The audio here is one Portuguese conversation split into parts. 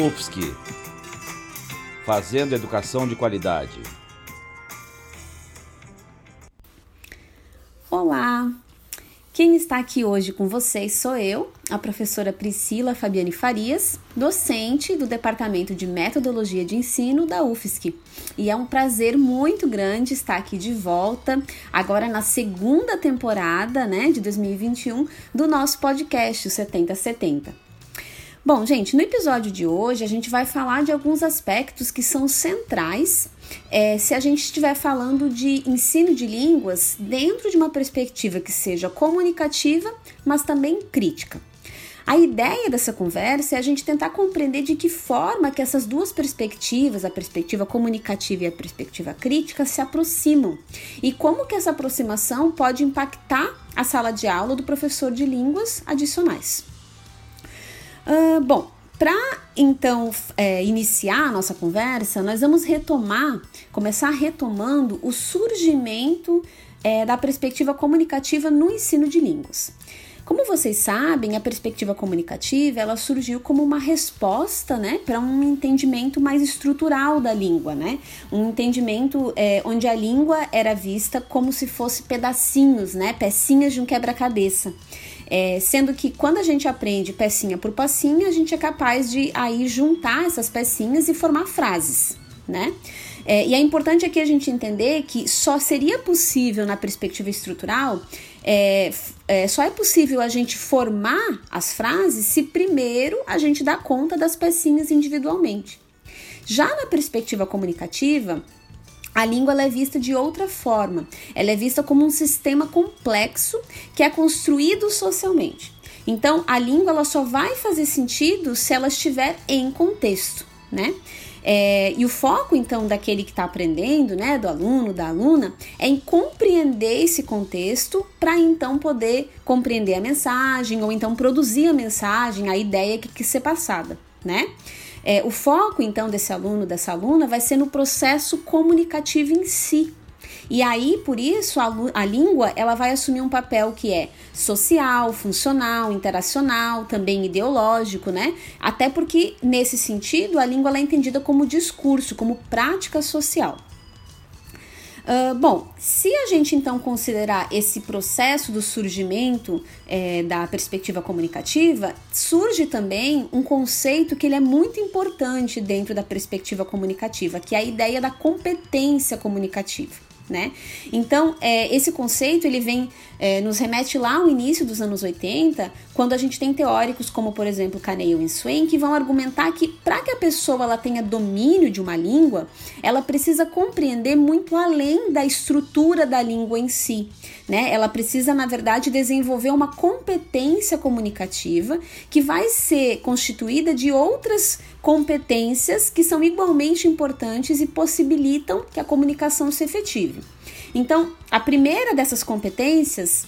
UFSC Fazendo Educação de Qualidade. Olá! Quem está aqui hoje com vocês sou eu, a professora Priscila Fabiane Farias, docente do Departamento de Metodologia de Ensino da UFSC. E é um prazer muito grande estar aqui de volta, agora na segunda temporada né, de 2021 do nosso podcast, o 7070. Bom, gente, no episódio de hoje a gente vai falar de alguns aspectos que são centrais é, se a gente estiver falando de ensino de línguas dentro de uma perspectiva que seja comunicativa, mas também crítica. A ideia dessa conversa é a gente tentar compreender de que forma que essas duas perspectivas, a perspectiva comunicativa e a perspectiva crítica, se aproximam e como que essa aproximação pode impactar a sala de aula do professor de línguas adicionais. Bom, para então é, iniciar a nossa conversa, nós vamos retomar, começar retomando o surgimento é, da perspectiva comunicativa no ensino de línguas. Como vocês sabem, a perspectiva comunicativa ela surgiu como uma resposta, né, para um entendimento mais estrutural da língua, né, um entendimento é, onde a língua era vista como se fosse pedacinhos, né, pecinhas de um quebra-cabeça. É, sendo que quando a gente aprende pecinha por pecinha, a gente é capaz de aí juntar essas pecinhas e formar frases, né? É, e é importante aqui a gente entender que só seria possível na perspectiva estrutural, é, é, só é possível a gente formar as frases se primeiro a gente dá conta das pecinhas individualmente. Já na perspectiva comunicativa, a língua é vista de outra forma. Ela é vista como um sistema complexo que é construído socialmente. Então, a língua ela só vai fazer sentido se ela estiver em contexto, né? É, e o foco, então, daquele que está aprendendo, né, do aluno, da aluna, é em compreender esse contexto para então poder compreender a mensagem ou então produzir a mensagem, a ideia que quer ser passada, né? É, o foco, então, desse aluno, dessa aluna, vai ser no processo comunicativo em si. E aí, por isso, a, a, língua ela vai assumir um papel que é social, funcional, interacional, também ideológico, né? Até porque, nesse sentido, a língua é entendida como discurso, como prática social. Uh, bom, se a gente então considerar esse processo do surgimento é, da perspectiva comunicativa, surge também um conceito que ele é muito importante dentro da perspectiva comunicativa, que é a ideia da competência comunicativa né? Então, é, esse conceito ele vem é, nos remete lá ao início dos anos 80, quando a gente tem teóricos como, por exemplo, Caneio e Swain, que vão argumentar que para que a pessoa ela tenha domínio de uma língua, ela precisa compreender muito além da estrutura da língua em si, né? Ela precisa, na verdade, desenvolver uma competência comunicativa que vai ser constituída de outras competências que são igualmente importantes e possibilitam que a comunicação se efetive. Então, a primeira dessas competências,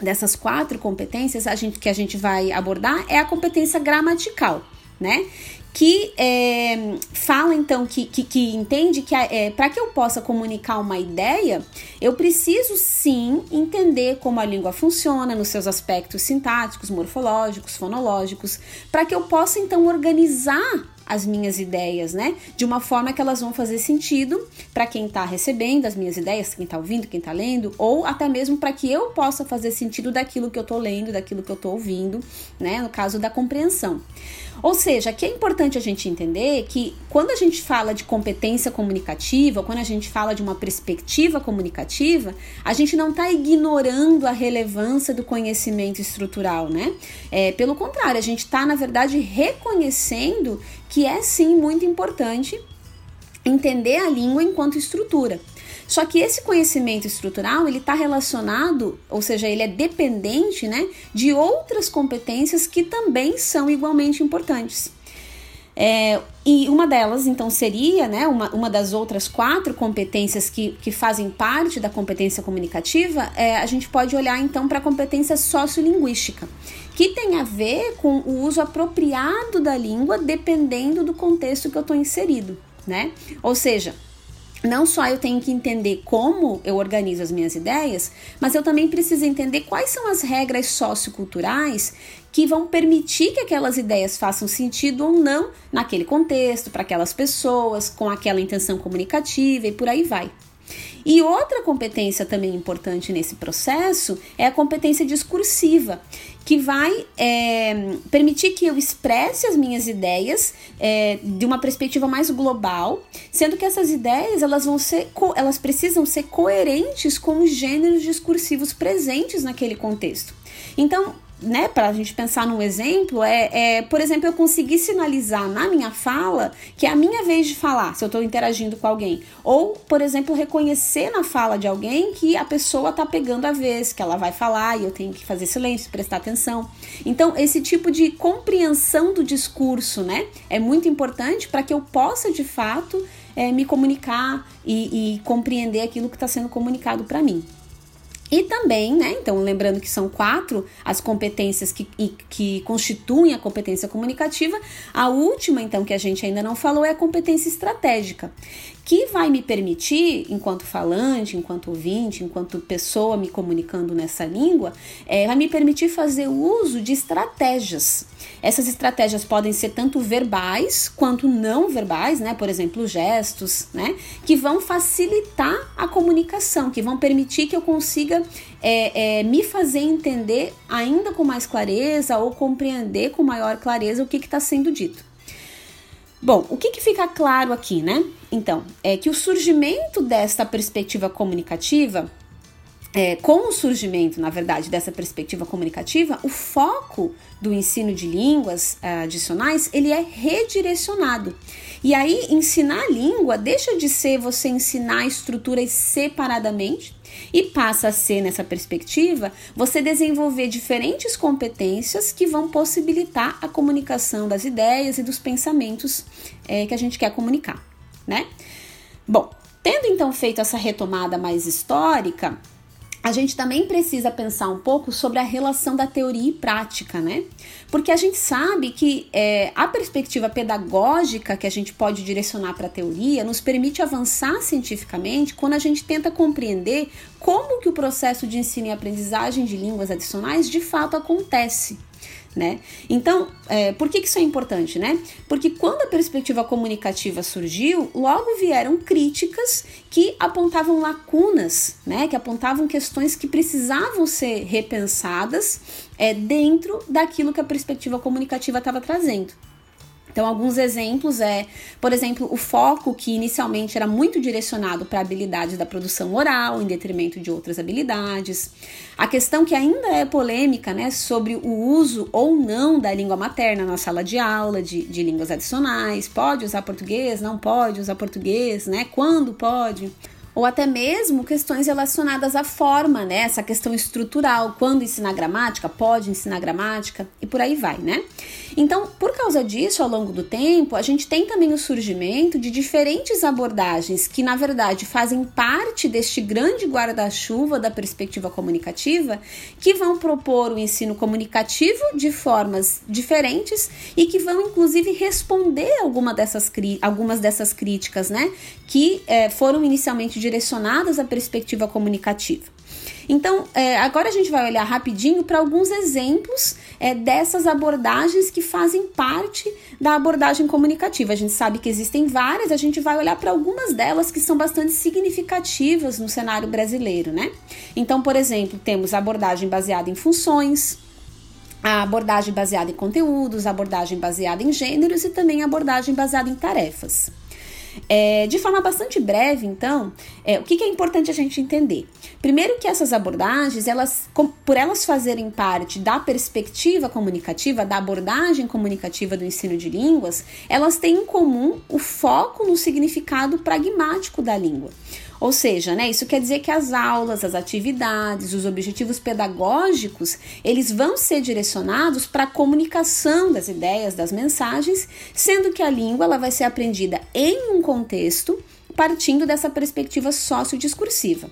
dessas quatro competências a gente, que a gente vai abordar é a competência gramatical, né? Que é, fala então que, que, que entende que é, para que eu possa comunicar uma ideia, eu preciso sim entender como a língua funciona nos seus aspectos sintáticos, morfológicos, fonológicos, para que eu possa então organizar as minhas ideias, né? De uma forma que elas vão fazer sentido para quem está recebendo as minhas ideias, quem está ouvindo, quem está lendo, ou até mesmo para que eu possa fazer sentido daquilo que eu estou lendo, daquilo que eu estou ouvindo, né? No caso da compreensão. Ou seja, aqui é importante a gente entender que quando a gente fala de competência comunicativa, quando a gente fala de uma perspectiva comunicativa, a gente não está ignorando a relevância do conhecimento estrutural, né? É, pelo contrário, a gente está, na verdade, reconhecendo que é sim muito importante entender a língua enquanto estrutura. Só que esse conhecimento estrutural ele está relacionado, ou seja, ele é dependente, né, de outras competências que também são igualmente importantes. É, e uma delas, então, seria, né, uma, uma das outras quatro competências que, que fazem parte da competência comunicativa, é, a gente pode olhar, então, para a competência sociolinguística, que tem a ver com o uso apropriado da língua dependendo do contexto que eu estou inserido, né? Ou seja, não só eu tenho que entender como eu organizo as minhas ideias, mas eu também preciso entender quais são as regras socioculturais que vão permitir que aquelas ideias façam sentido ou não naquele contexto, para aquelas pessoas, com aquela intenção comunicativa e por aí vai. E outra competência também importante nesse processo é a competência discursiva, que vai é, permitir que eu expresse as minhas ideias é, de uma perspectiva mais global, sendo que essas ideias elas vão ser elas precisam ser coerentes com os gêneros discursivos presentes naquele contexto. Então, né, para a gente pensar num exemplo, é, é, por exemplo, eu conseguir sinalizar na minha fala que é a minha vez de falar, se eu estou interagindo com alguém. Ou, por exemplo, reconhecer na fala de alguém que a pessoa está pegando a vez, que ela vai falar e eu tenho que fazer silêncio, prestar atenção. Então, esse tipo de compreensão do discurso, né, é muito importante para que eu possa, de fato, é, me comunicar e, e compreender aquilo que está sendo comunicado para mim. E também, né? Então, lembrando que são quatro as competências que, que constituem a competência comunicativa. A última, então, que a gente ainda não falou, é a competência estratégica, que vai me permitir, enquanto falante, enquanto ouvinte, enquanto pessoa me comunicando nessa língua, é, vai me permitir fazer uso de estratégias. Essas estratégias podem ser tanto verbais quanto não verbais, né? Por exemplo, gestos, né? Que vão facilitar a comunicação, que vão permitir que eu consiga é, é, me fazer entender ainda com mais clareza ou compreender com maior clareza o que está sendo dito. Bom, o que, que fica claro aqui, né? Então, é que o surgimento desta perspectiva comunicativa é, com o surgimento, na verdade, dessa perspectiva comunicativa, o foco do ensino de línguas uh, adicionais ele é redirecionado. E aí, ensinar a língua deixa de ser você ensinar estruturas separadamente e passa a ser, nessa perspectiva, você desenvolver diferentes competências que vão possibilitar a comunicação das ideias e dos pensamentos é, que a gente quer comunicar, né? Bom, tendo então feito essa retomada mais histórica, a gente também precisa pensar um pouco sobre a relação da teoria e prática, né? Porque a gente sabe que é, a perspectiva pedagógica que a gente pode direcionar para a teoria nos permite avançar cientificamente quando a gente tenta compreender como que o processo de ensino e aprendizagem de línguas adicionais de fato acontece né? Então, é, por que, que isso é importante, né? Porque quando a perspectiva comunicativa surgiu, logo vieram críticas que apontavam lacunas, né? Que apontavam questões que precisavam ser repensadas é, dentro daquilo que a perspectiva comunicativa estava trazendo. Então, alguns exemplos é, por exemplo, o foco que inicialmente era muito direcionado para a habilidade da produção oral, em detrimento de outras habilidades. A questão que ainda é polêmica, né, sobre o uso ou não da língua materna na sala de aula, de, de línguas adicionais. Pode usar português? Não pode usar português, né? Quando pode? Ou até mesmo questões relacionadas à forma, né? Essa questão estrutural, quando ensinar gramática, pode ensinar gramática e por aí vai, né? Então, por causa disso, ao longo do tempo, a gente tem também o surgimento de diferentes abordagens que, na verdade, fazem parte deste grande guarda-chuva da perspectiva comunicativa, que vão propor o ensino comunicativo de formas diferentes e que vão, inclusive, responder alguma dessas, algumas dessas críticas, né? Que é, foram inicialmente direcionadas à perspectiva comunicativa. Então, é, agora a gente vai olhar rapidinho para alguns exemplos é, dessas abordagens que fazem parte da abordagem comunicativa. A gente sabe que existem várias, a gente vai olhar para algumas delas que são bastante significativas no cenário brasileiro, né? Então, por exemplo, temos a abordagem baseada em funções, a abordagem baseada em conteúdos, a abordagem baseada em gêneros e também a abordagem baseada em tarefas. É, de forma bastante breve, então, é, o que, que, é importante a gente entender? Primeiro que essas abordagens, elas, com, por elas fazerem parte da perspectiva comunicativa, da abordagem comunicativa do ensino de línguas, elas têm em comum o foco no significado pragmático da língua. Ou seja, né, isso quer dizer que as aulas, as atividades, os objetivos pedagógicos, eles vão ser direcionados para a comunicação das ideias, das mensagens, sendo que a língua ela vai ser aprendida em um contexto partindo dessa perspectiva sociodiscursiva.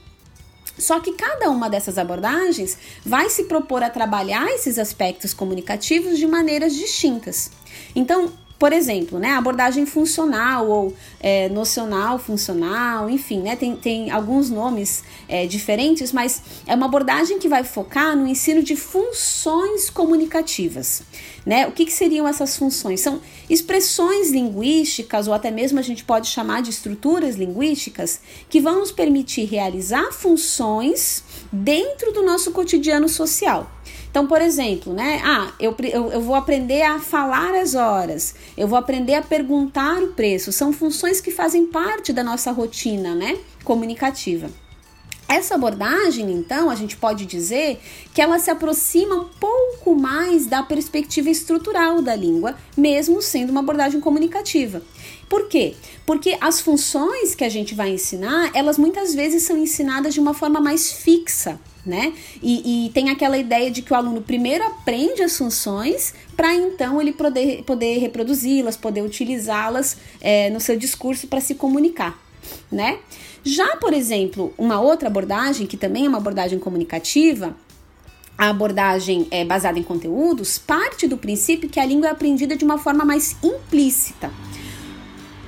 Só que cada uma dessas abordagens vai se propor a trabalhar esses aspectos comunicativos de maneiras distintas. Então, por exemplo, né, abordagem funcional ou é, nocional funcional, enfim, né, tem, tem alguns nomes é, diferentes, mas é uma abordagem que vai focar no ensino de funções comunicativas. Né? O que, que seriam essas funções? São expressões linguísticas, ou até mesmo a gente pode chamar de estruturas linguísticas, que vão nos permitir realizar funções dentro do nosso cotidiano social. Então, por exemplo, né? Ah, eu, eu, eu, vou aprender a falar as horas, eu vou aprender a perguntar o preço. São funções que fazem parte da nossa rotina, né? Comunicativa. Essa abordagem, então, a gente pode dizer que ela se aproxima um pouco mais da perspectiva estrutural da língua, mesmo sendo uma abordagem comunicativa. Por quê? Porque as funções que a gente vai ensinar, elas muitas vezes são ensinadas de uma forma mais fixa, né? E, e, tem aquela ideia de que o aluno primeiro aprende as funções para então ele poder, poder reproduzi-las, poder utilizá-las é, no seu discurso para se comunicar, né? Já, por exemplo, uma outra abordagem, que também é uma abordagem comunicativa, a abordagem é, baseada em conteúdos, parte do princípio que a língua é aprendida de uma forma mais implícita.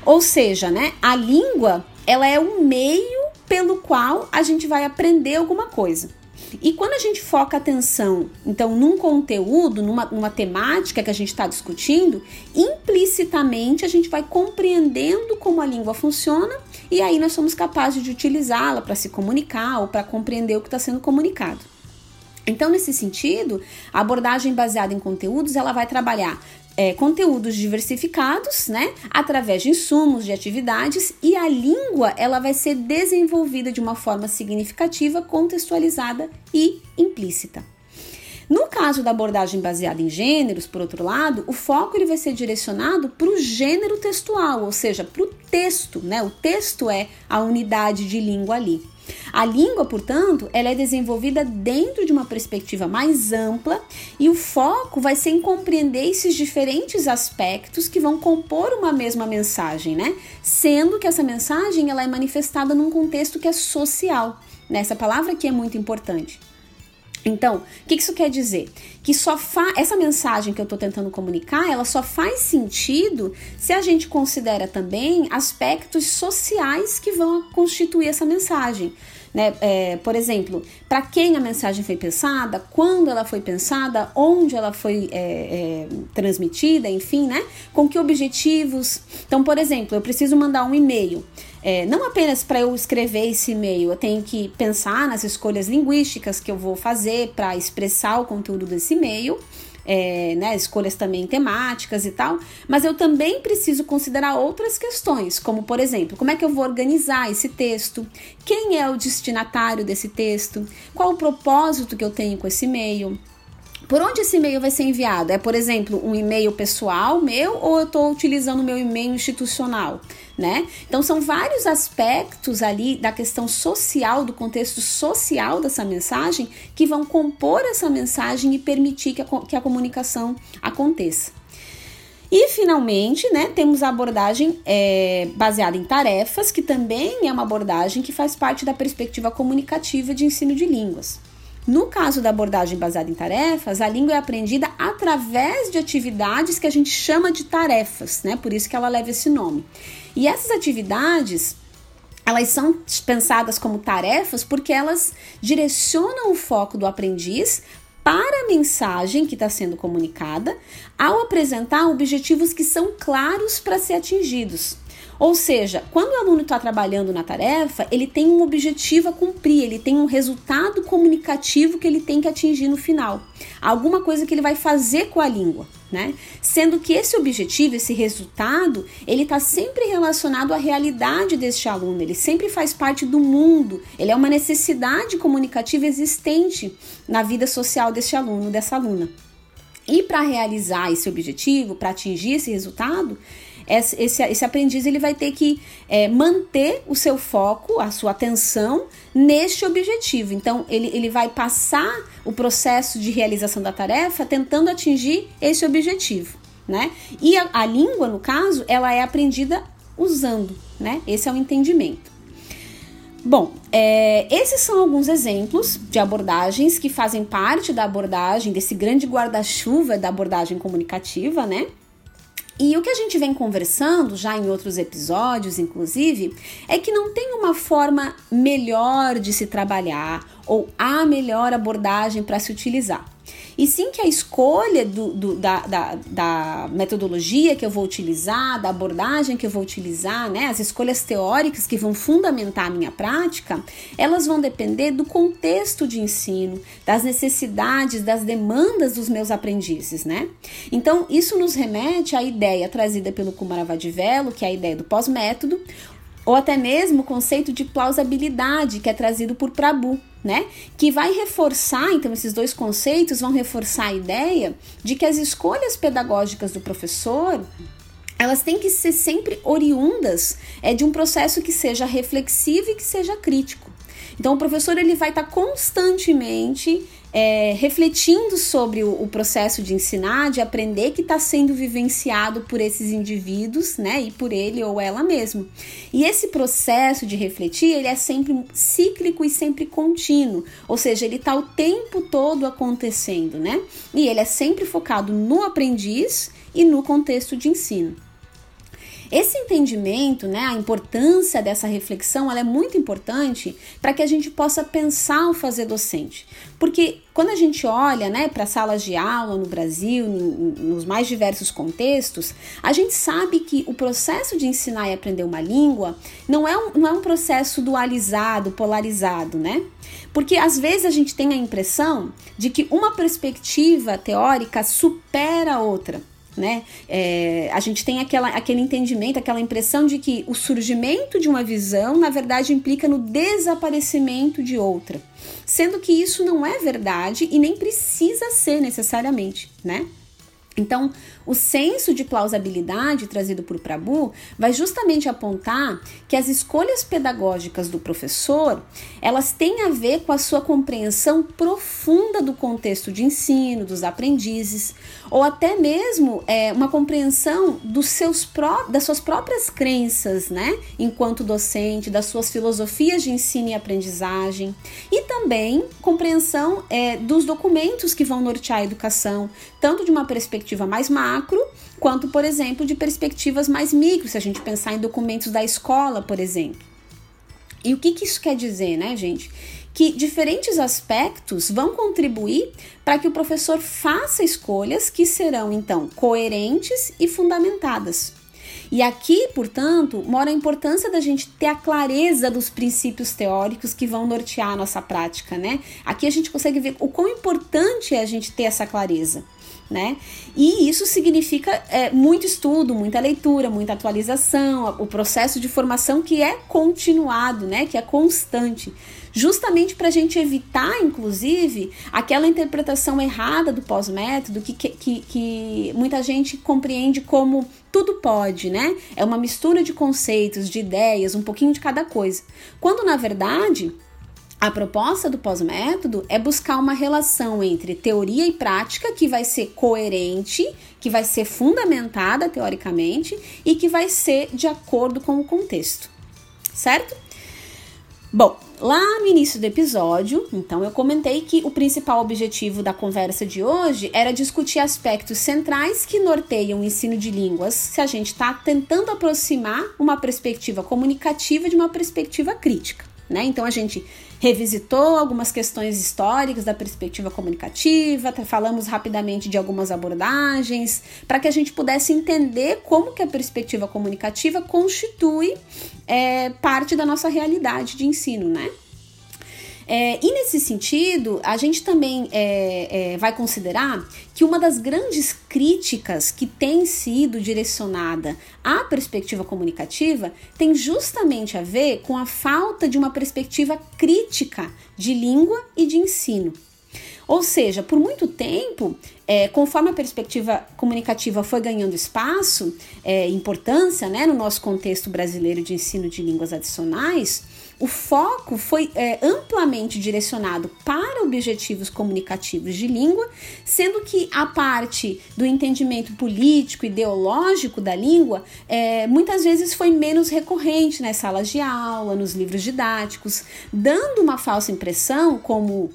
Ou seja, né, a língua ela é o meio pelo qual a gente vai aprender alguma coisa. E quando a gente foca atenção, então, num conteúdo, numa, numa temática que a gente está discutindo, implicitamente a gente vai compreendendo como a língua funciona e aí nós somos capazes de utilizá-la para se comunicar ou para compreender o que está sendo comunicado. Então, nesse sentido, a abordagem baseada em conteúdos ela vai trabalhar é, conteúdos diversificados, né, através de insumos, de atividades, e a língua ela vai ser desenvolvida de uma forma significativa, contextualizada e implícita. No caso da abordagem baseada em gêneros, por outro lado, o foco ele vai ser direcionado para o gênero textual, ou seja, para o texto, né? O texto é a unidade de língua ali. A língua, portanto, ela é desenvolvida dentro de uma perspectiva mais ampla e o foco vai ser em compreender esses diferentes aspectos que vão compor uma mesma mensagem, né? Sendo que essa mensagem ela é manifestada num contexto que é social. Né? Essa palavra aqui é muito importante. Então, o que isso quer dizer? Que só essa mensagem que eu estou tentando comunicar, ela só faz sentido se a gente considera também aspectos sociais que vão constituir essa mensagem. Né? É, por exemplo, para quem a mensagem foi pensada, quando ela foi pensada, onde ela foi é, é, transmitida, enfim, né? Com que objetivos. Então, por exemplo, eu preciso mandar um e-mail. É, não apenas para eu escrever esse e-mail, eu tenho que pensar nas escolhas linguísticas que eu vou fazer para expressar o conteúdo desse e-mail é, né, escolhas também temáticas e tal, mas eu também preciso considerar outras questões, como por exemplo, como é que eu vou organizar esse texto, quem é o destinatário desse texto, qual o propósito que eu tenho com esse e-mail, por onde esse e-mail vai ser enviado? É, por exemplo, um e-mail pessoal meu ou eu estou utilizando o meu e-mail institucional? Né? Então, são vários aspectos ali da questão social, do contexto social dessa mensagem, que vão compor essa mensagem e permitir que a, que a comunicação aconteça. E finalmente, né, temos a abordagem é, baseada em tarefas, que também é uma abordagem que faz parte da perspectiva comunicativa de ensino de línguas. No caso da abordagem baseada em tarefas, a língua é aprendida através de atividades que a gente chama de tarefas, né? Por isso que ela leva esse nome. E essas atividades elas são pensadas como tarefas porque elas direcionam o foco do aprendiz para a mensagem que está sendo comunicada ao apresentar objetivos que são claros para ser atingidos. Ou seja, quando o aluno está trabalhando na tarefa, ele tem um objetivo a cumprir, ele tem um resultado comunicativo que ele tem que atingir no final. Alguma coisa que ele vai fazer com a língua. Né? Sendo que esse objetivo, esse resultado, ele está sempre relacionado à realidade deste aluno, ele sempre faz parte do mundo, ele é uma necessidade comunicativa existente na vida social deste aluno, dessa aluna. E para realizar esse objetivo, para atingir esse resultado, esse, esse, aprendiz ele vai ter que é, manter o seu foco, a sua atenção neste objetivo. Então, ele, ele vai passar o processo de realização da tarefa tentando atingir esse objetivo, né? E a, a língua, no caso, ela é aprendida usando, né? Esse é o entendimento. Bom, é, esses são alguns exemplos de abordagens que fazem parte da abordagem, desse grande guarda-chuva da abordagem comunicativa, né? E o que a gente vem conversando já em outros episódios, inclusive, é que não tem uma forma melhor de se trabalhar ou a melhor abordagem para se utilizar e sim que a escolha do, do, da, da, da, metodologia que eu vou utilizar, da abordagem que eu vou utilizar, né, as escolhas teóricas que vão fundamentar a minha prática, elas vão depender do contexto de ensino, das necessidades, das demandas dos meus aprendizes, né? Então, isso nos remete à ideia trazida pelo Kumaravadivelo, que é a ideia do pós-método, ou até mesmo o conceito de plausibilidade que é trazido por Prabhu, né? Que vai reforçar, então, esses dois conceitos vão reforçar a ideia de que as escolhas pedagógicas do professor elas têm que ser sempre oriundas é, de um processo que seja reflexivo e que seja crítico. Então, o professor ele vai estar constantemente é, refletindo sobre o, o, processo de ensinar, de aprender que está sendo vivenciado por esses indivíduos, né, e por ele ou ela mesmo. E esse processo de refletir, ele é sempre cíclico e sempre contínuo, ou seja, ele está o tempo todo acontecendo, né? E ele é sempre focado no aprendiz e no contexto de ensino. Esse entendimento, né, a importância dessa reflexão, ela é muito importante para que a gente possa pensar o fazer docente. Porque quando a gente olha né, para salas de aula no Brasil, nos mais diversos contextos, a gente sabe que o processo de ensinar e aprender uma língua não é um, não é um processo dualizado, polarizado, né? Porque às vezes a gente tem a impressão de que uma perspectiva teórica supera a outra né? É, a gente tem aquela, aquele entendimento, aquela impressão de que o surgimento de uma visão, na verdade, implica no desaparecimento de outra, sendo que isso não é verdade e nem precisa ser necessariamente, né? Então, o senso de plausibilidade trazido por Prabhu vai justamente apontar que as escolhas pedagógicas do professor, elas têm a ver com a sua compreensão profunda do contexto de ensino, dos aprendizes, ou até mesmo é, uma compreensão dos seus pró das suas próprias crenças, né, enquanto docente, das suas filosofias de ensino e aprendizagem, e também compreensão é, dos documentos que vão nortear a educação, tanto de uma perspectiva mais macro macro, quanto, por exemplo, de perspectivas mais micro, se a gente pensar em documentos da escola, por exemplo. E o que, que isso quer dizer, né, gente? Que diferentes aspectos vão contribuir para que o professor faça escolhas que serão, então, coerentes e fundamentadas. E aqui, portanto, mora a importância da gente ter a clareza dos princípios teóricos que vão nortear a nossa prática, né? Aqui a gente consegue ver o quão importante é a gente ter essa clareza né? E isso significa é, muito estudo, muita leitura, muita atualização, o processo de formação que é continuado, né? Que é constante, justamente para a gente evitar, inclusive, aquela interpretação errada do pós-método que, que, que muita gente compreende como tudo pode, né? É uma mistura de conceitos, de ideias, um pouquinho de cada coisa. Quando na verdade a proposta do pós-método é buscar uma relação entre teoria e prática que vai ser coerente, que vai ser fundamentada teoricamente e que vai ser de acordo com o contexto, certo? Bom, lá no início do episódio, então eu comentei que o principal objetivo da conversa de hoje era discutir aspectos centrais que norteiam o ensino de línguas se a gente está tentando aproximar uma perspectiva comunicativa de uma perspectiva crítica. Né? Então a gente revisitou algumas questões históricas da perspectiva comunicativa, falamos rapidamente de algumas abordagens, para que a gente pudesse entender como que a perspectiva comunicativa constitui é, parte da nossa realidade de ensino, né? É, e nesse sentido, a gente também é, é, vai considerar que uma das grandes críticas que tem sido direcionada à perspectiva comunicativa tem justamente a ver com a falta de uma perspectiva crítica de língua e de ensino. Ou seja, por muito tempo, é, conforme a perspectiva comunicativa foi ganhando espaço, é, importância né, no nosso contexto brasileiro de ensino de línguas adicionais, o foco foi é, amplamente direcionado para objetivos comunicativos de língua, sendo que a parte do entendimento político, ideológico da língua, é, muitas vezes foi menos recorrente nas salas de aula, nos livros didáticos, dando uma falsa impressão, como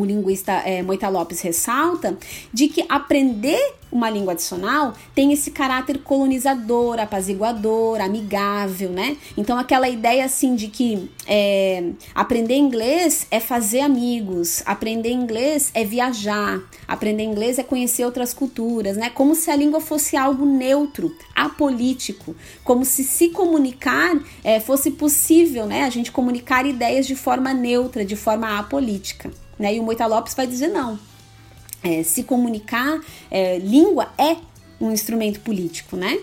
o linguista é, Moita Lopes ressalta, de que aprender uma língua adicional tem esse caráter colonizador, apaziguador, amigável, né? Então, aquela ideia assim de que é, aprender inglês é fazer amigos, aprender inglês é viajar, aprender inglês é conhecer outras culturas, né? Como se a língua fosse algo neutro, apolítico, como se se comunicar é, fosse possível, né? A gente comunicar ideias de forma neutra, de forma apolítica. Né? E o Moita Lopes vai dizer não. É, se comunicar, é, língua é um instrumento político, né?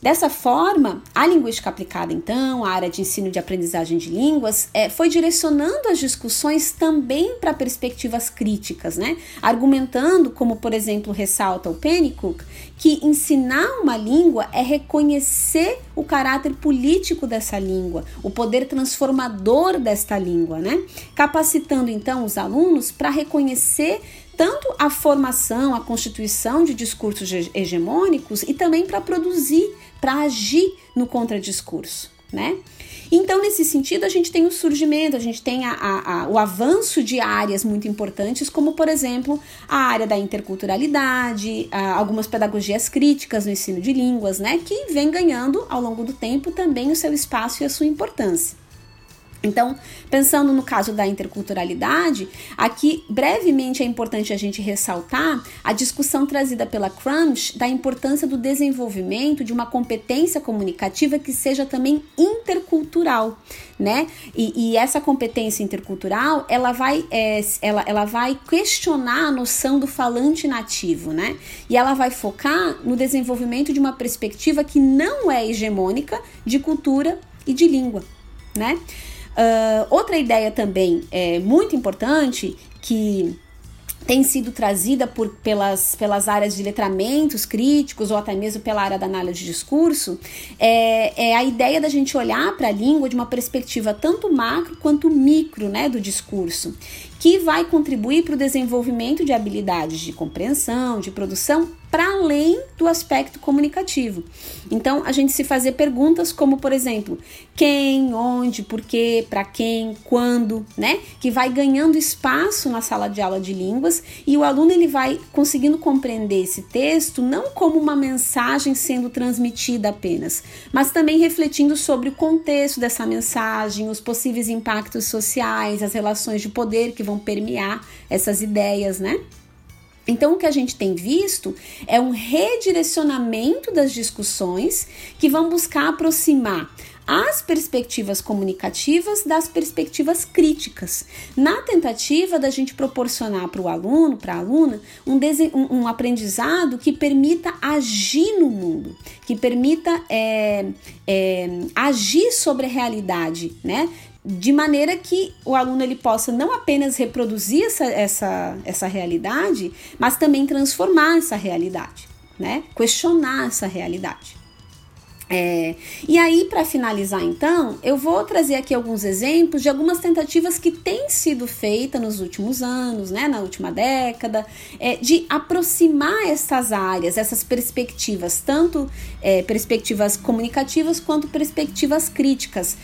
Dessa forma, a linguística aplicada, então, a área de ensino de aprendizagem de línguas, é, foi direcionando as discussões também para perspectivas críticas, né? Argumentando, como por exemplo ressalta o Pennycook, que ensinar uma língua é reconhecer o caráter político dessa língua, o poder transformador desta língua, né? Capacitando então os alunos para reconhecer tanto a formação, a constituição de discursos hegemônicos e também para produzir, para agir no contradiscurso, né? Então, nesse sentido, a gente tem o surgimento, a gente tem a, a, a, o avanço de áreas muito importantes, como, por exemplo, a área da interculturalidade, algumas pedagogias críticas no ensino de línguas, né, que vem ganhando ao longo do tempo também o seu espaço e a sua importância. Então, pensando no caso da interculturalidade, aqui brevemente é importante a gente ressaltar a discussão trazida pela Crunch da importância do desenvolvimento de uma competência comunicativa que seja também intercultural, né? E, e essa competência intercultural, ela vai, é, ela, ela vai questionar a noção do falante nativo, né? E ela vai focar no desenvolvimento de uma perspectiva que não é hegemônica de cultura e de língua, né? Uh, outra ideia também é muito importante que tem sido trazida por, pelas, pelas áreas de letramentos críticos ou até mesmo pela área da análise de discurso, é, é a ideia da gente olhar para a língua de uma perspectiva tanto macro quanto micro né, do discurso que vai contribuir para o desenvolvimento de habilidades de compreensão, de produção, para além do aspecto comunicativo. Então, a gente se fazer perguntas como, por exemplo, quem, onde, por quê, para quem, quando, né? Que vai ganhando espaço na sala de aula de línguas e o aluno ele vai conseguindo compreender esse texto não como uma mensagem sendo transmitida apenas, mas também refletindo sobre o contexto dessa mensagem, os possíveis impactos sociais, as relações de poder que vão permear essas ideias, né? Então, o que a gente tem visto é um redirecionamento das discussões que vão buscar aproximar as perspectivas comunicativas das perspectivas críticas, na tentativa da gente proporcionar para o aluno, para a aluna, um, um, aprendizado que permita agir no mundo, que permita é, é, agir sobre a realidade, né? De maneira que o aluno ele possa não apenas reproduzir essa, essa, essa realidade, mas também transformar essa realidade, né? questionar essa realidade. É, e aí, para finalizar, então, eu vou trazer aqui alguns exemplos de algumas tentativas que têm sido feitas nos últimos anos, né, na última década, é, de aproximar essas áreas, essas perspectivas, tanto é, perspectivas comunicativas quanto perspectivas críticas,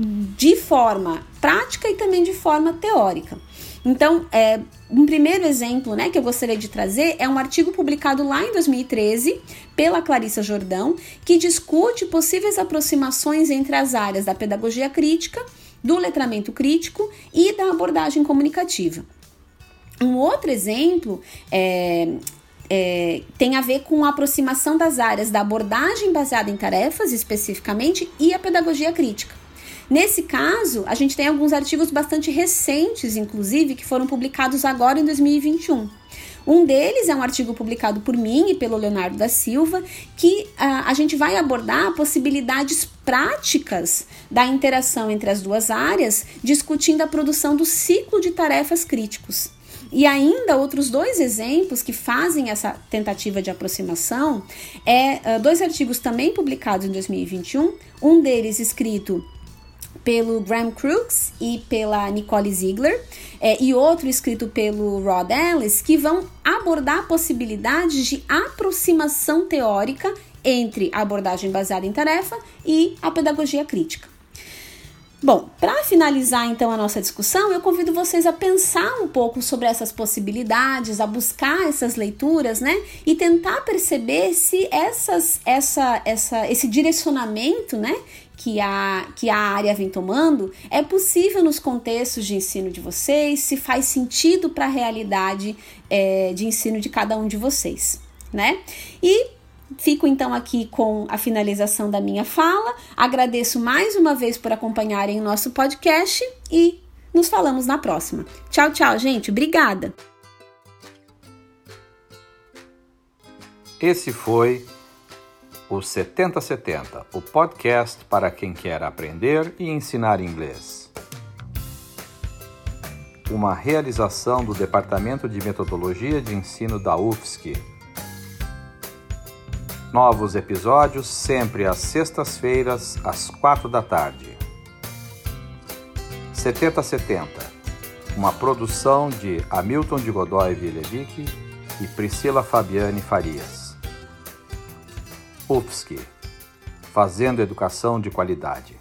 de forma prática e também de forma teórica. Então, é, um primeiro exemplo né, que eu gostaria de trazer é um artigo publicado lá em 2013 pela Clarissa Jordão, que discute possíveis aproximações entre as áreas da pedagogia crítica, do letramento crítico e da abordagem comunicativa. Um outro exemplo é, é, tem a ver com a aproximação das áreas da abordagem baseada em tarefas, especificamente, e a pedagogia crítica. Nesse caso, a gente tem alguns artigos bastante recentes, inclusive, que foram publicados agora em 2021. Um deles é um artigo publicado por mim e pelo Leonardo da Silva, que uh, a gente vai abordar possibilidades práticas da interação entre as duas áreas, discutindo a produção do ciclo de tarefas críticos. E ainda outros dois exemplos que fazem essa tentativa de aproximação é uh, dois artigos também publicados em 2021, um deles escrito pelo Graham Crooks e pela Nicole Ziegler, é, e outro escrito pelo Rod Ellis, que vão abordar possibilidades de aproximação teórica entre a abordagem baseada em tarefa e a pedagogia crítica. Bom, para finalizar então a nossa discussão, eu convido vocês a pensar um pouco sobre essas possibilidades, a buscar essas leituras, né? E tentar perceber se essas, essa, essa, esse direcionamento, né? Que a, que a área vem tomando é possível nos contextos de ensino de vocês, se faz sentido para a realidade é, de ensino de cada um de vocês, né? E Fico então aqui com a finalização da minha fala. Agradeço mais uma vez por acompanharem o nosso podcast e nos falamos na próxima. Tchau, tchau, gente. Obrigada. Esse foi o 7070, o podcast para quem quer aprender e ensinar inglês. Uma realização do Departamento de Metodologia de Ensino da UFSC Novos episódios sempre às sextas-feiras, às quatro da tarde. 7070, uma produção de Hamilton de Godoy Vilevic e Priscila Fabiane Farias. UFSC, fazendo educação de qualidade.